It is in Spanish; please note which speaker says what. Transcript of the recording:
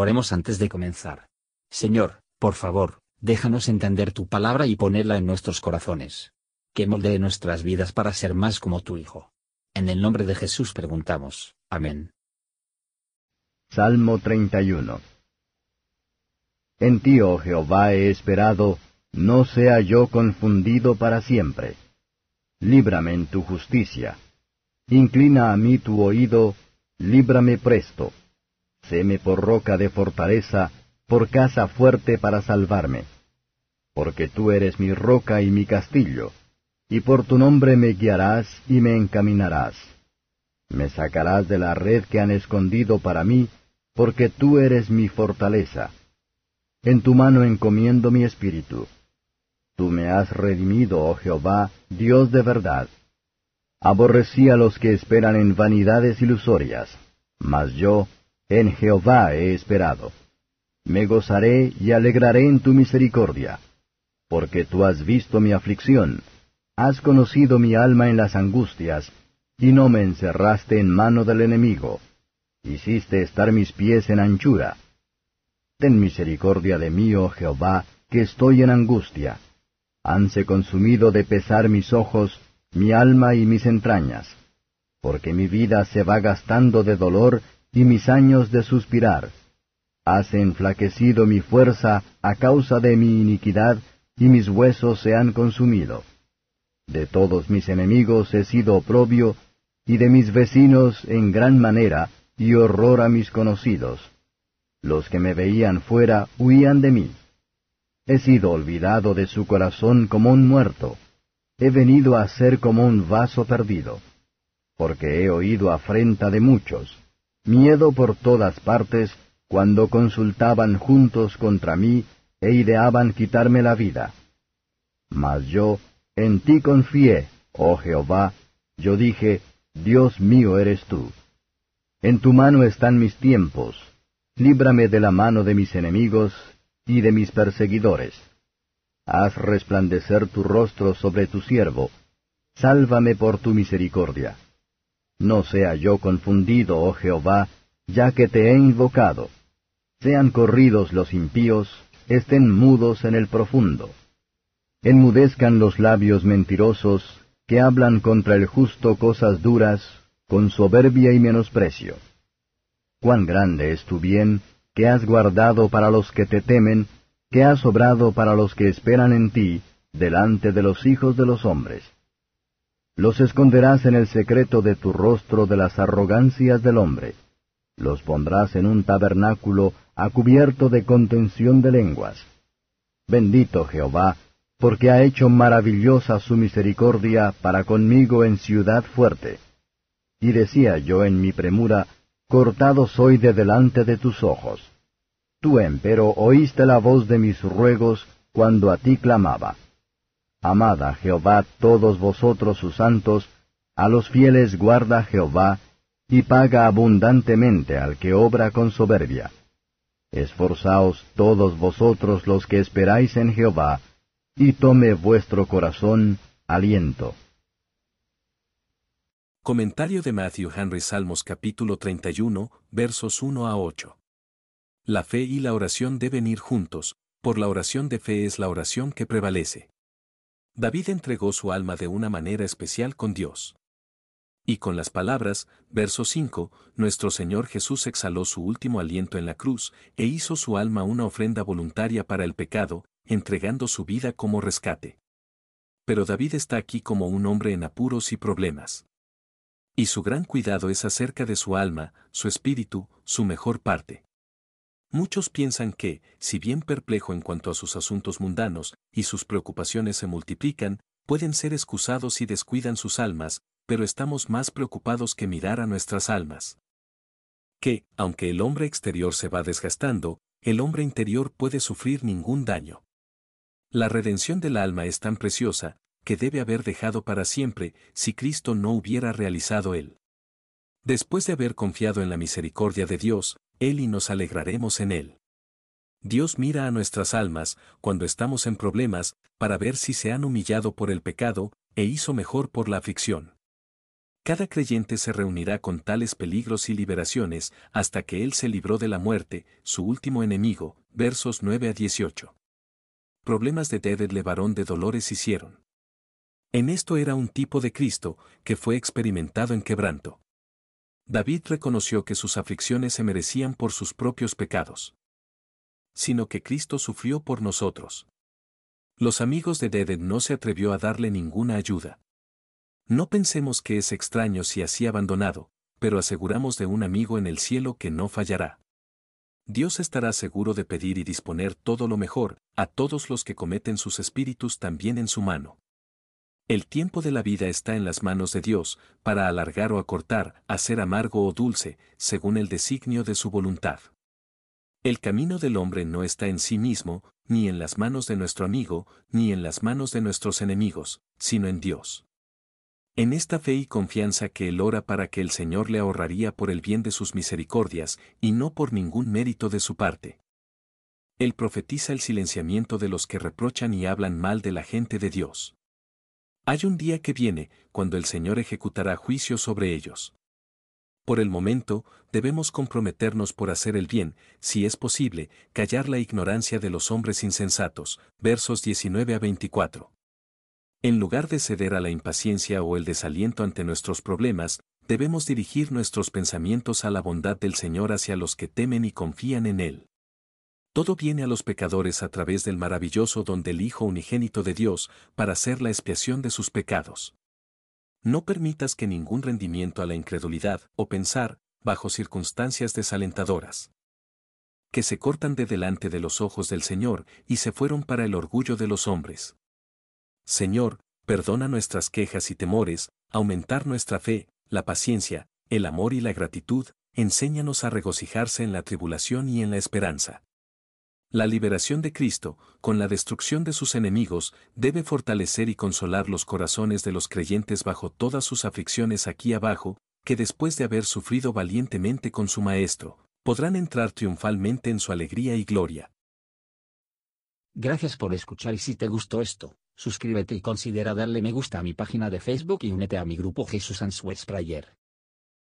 Speaker 1: Oremos antes de comenzar. Señor, por favor, déjanos entender tu palabra y ponerla en nuestros corazones. Que moldee nuestras vidas para ser más como tu Hijo. En el nombre de Jesús preguntamos. Amén.
Speaker 2: Salmo 31 En ti, oh Jehová, he esperado, no sea yo confundido para siempre. Líbrame en tu justicia. Inclina a mí tu oído, líbrame presto. Séme por roca de fortaleza, por casa fuerte para salvarme. Porque tú eres mi roca y mi castillo, y por tu nombre me guiarás y me encaminarás. Me sacarás de la red que han escondido para mí, porque tú eres mi fortaleza. En tu mano encomiendo mi espíritu. Tú me has redimido, oh Jehová, Dios de verdad. Aborrecí a los que esperan en vanidades ilusorias, mas yo, en Jehová he esperado. Me gozaré y alegraré en tu misericordia, porque tú has visto mi aflicción, has conocido mi alma en las angustias, y no me encerraste en mano del enemigo. Hiciste estar mis pies en anchura. Ten misericordia de mí, oh Jehová, que estoy en angustia. Hanse consumido de pesar mis ojos, mi alma y mis entrañas, porque mi vida se va gastando de dolor y mis años de suspirar. Has enflaquecido mi fuerza a causa de mi iniquidad, y mis huesos se han consumido. De todos mis enemigos he sido oprobio, y de mis vecinos en gran manera, y horror a mis conocidos. Los que me veían fuera huían de mí. He sido olvidado de su corazón como un muerto. He venido a ser como un vaso perdido. Porque he oído afrenta de muchos miedo por todas partes, cuando consultaban juntos contra mí e ideaban quitarme la vida. Mas yo, en ti confié, oh Jehová, yo dije, Dios mío eres tú. En tu mano están mis tiempos, líbrame de la mano de mis enemigos y de mis perseguidores. Haz resplandecer tu rostro sobre tu siervo, sálvame por tu misericordia. No sea yo confundido, oh Jehová, ya que te he invocado. Sean corridos los impíos, estén mudos en el profundo. Enmudezcan los labios mentirosos, que hablan contra el justo cosas duras, con soberbia y menosprecio. Cuán grande es tu bien, que has guardado para los que te temen, que has obrado para los que esperan en ti, delante de los hijos de los hombres. Los esconderás en el secreto de tu rostro de las arrogancias del hombre. Los pondrás en un tabernáculo a cubierto de contención de lenguas. Bendito Jehová, porque ha hecho maravillosa su misericordia para conmigo en ciudad fuerte. Y decía yo en mi premura, cortado soy de delante de tus ojos. Tú, empero, oíste la voz de mis ruegos cuando a ti clamaba. Amad a Jehová todos vosotros sus santos, a los fieles guarda Jehová, y paga abundantemente al que obra con soberbia. Esforzaos todos vosotros los que esperáis en Jehová, y tome vuestro corazón aliento.
Speaker 3: Comentario de Matthew Henry Salmos capítulo 31, versos 1 a 8. La fe y la oración deben ir juntos, por la oración de fe es la oración que prevalece. David entregó su alma de una manera especial con Dios. Y con las palabras, verso 5, nuestro Señor Jesús exhaló su último aliento en la cruz, e hizo su alma una ofrenda voluntaria para el pecado, entregando su vida como rescate. Pero David está aquí como un hombre en apuros y problemas. Y su gran cuidado es acerca de su alma, su espíritu, su mejor parte. Muchos piensan que, si bien perplejo en cuanto a sus asuntos mundanos, y sus preocupaciones se multiplican, pueden ser excusados y descuidan sus almas, pero estamos más preocupados que mirar a nuestras almas. Que, aunque el hombre exterior se va desgastando, el hombre interior puede sufrir ningún daño. La redención del alma es tan preciosa, que debe haber dejado para siempre si Cristo no hubiera realizado él. Después de haber confiado en la misericordia de Dios, Él y nos alegraremos en Él. Dios mira a nuestras almas, cuando estamos en problemas, para ver si se han humillado por el pecado, e hizo mejor por la aflicción. Cada creyente se reunirá con tales peligros y liberaciones hasta que Él se libró de la muerte, su último enemigo, versos 9 a 18. Problemas de David le varón de dolores hicieron. En esto era un tipo de Cristo, que fue experimentado en quebranto. David reconoció que sus aflicciones se merecían por sus propios pecados. Sino que Cristo sufrió por nosotros. Los amigos de David no se atrevió a darle ninguna ayuda. No pensemos que es extraño si así abandonado, pero aseguramos de un amigo en el cielo que no fallará. Dios estará seguro de pedir y disponer todo lo mejor, a todos los que cometen sus espíritus también en su mano. El tiempo de la vida está en las manos de Dios, para alargar o acortar, hacer amargo o dulce, según el designio de su voluntad. El camino del hombre no está en sí mismo, ni en las manos de nuestro amigo, ni en las manos de nuestros enemigos, sino en Dios. En esta fe y confianza que él ora para que el Señor le ahorraría por el bien de sus misericordias, y no por ningún mérito de su parte. Él profetiza el silenciamiento de los que reprochan y hablan mal de la gente de Dios. Hay un día que viene, cuando el Señor ejecutará juicio sobre ellos. Por el momento, debemos comprometernos por hacer el bien, si es posible, callar la ignorancia de los hombres insensatos. Versos 19 a 24. En lugar de ceder a la impaciencia o el desaliento ante nuestros problemas, debemos dirigir nuestros pensamientos a la bondad del Señor hacia los que temen y confían en Él. Todo viene a los pecadores a través del maravilloso don del Hijo unigénito de Dios para hacer la expiación de sus pecados. No permitas que ningún rendimiento a la incredulidad o pensar, bajo circunstancias desalentadoras, que se cortan de delante de los ojos del Señor y se fueron para el orgullo de los hombres. Señor, perdona nuestras quejas y temores, aumentar nuestra fe, la paciencia, el amor y la gratitud, enséñanos a regocijarse en la tribulación y en la esperanza. La liberación de Cristo, con la destrucción de sus enemigos, debe fortalecer y consolar los corazones de los creyentes bajo todas sus aflicciones aquí abajo, que después de haber sufrido valientemente con su Maestro, podrán entrar triunfalmente en su alegría y gloria.
Speaker 1: Gracias por escuchar y si te gustó esto, suscríbete y considera darle me gusta a mi página de Facebook y únete a mi grupo Jesús Answers Prayer.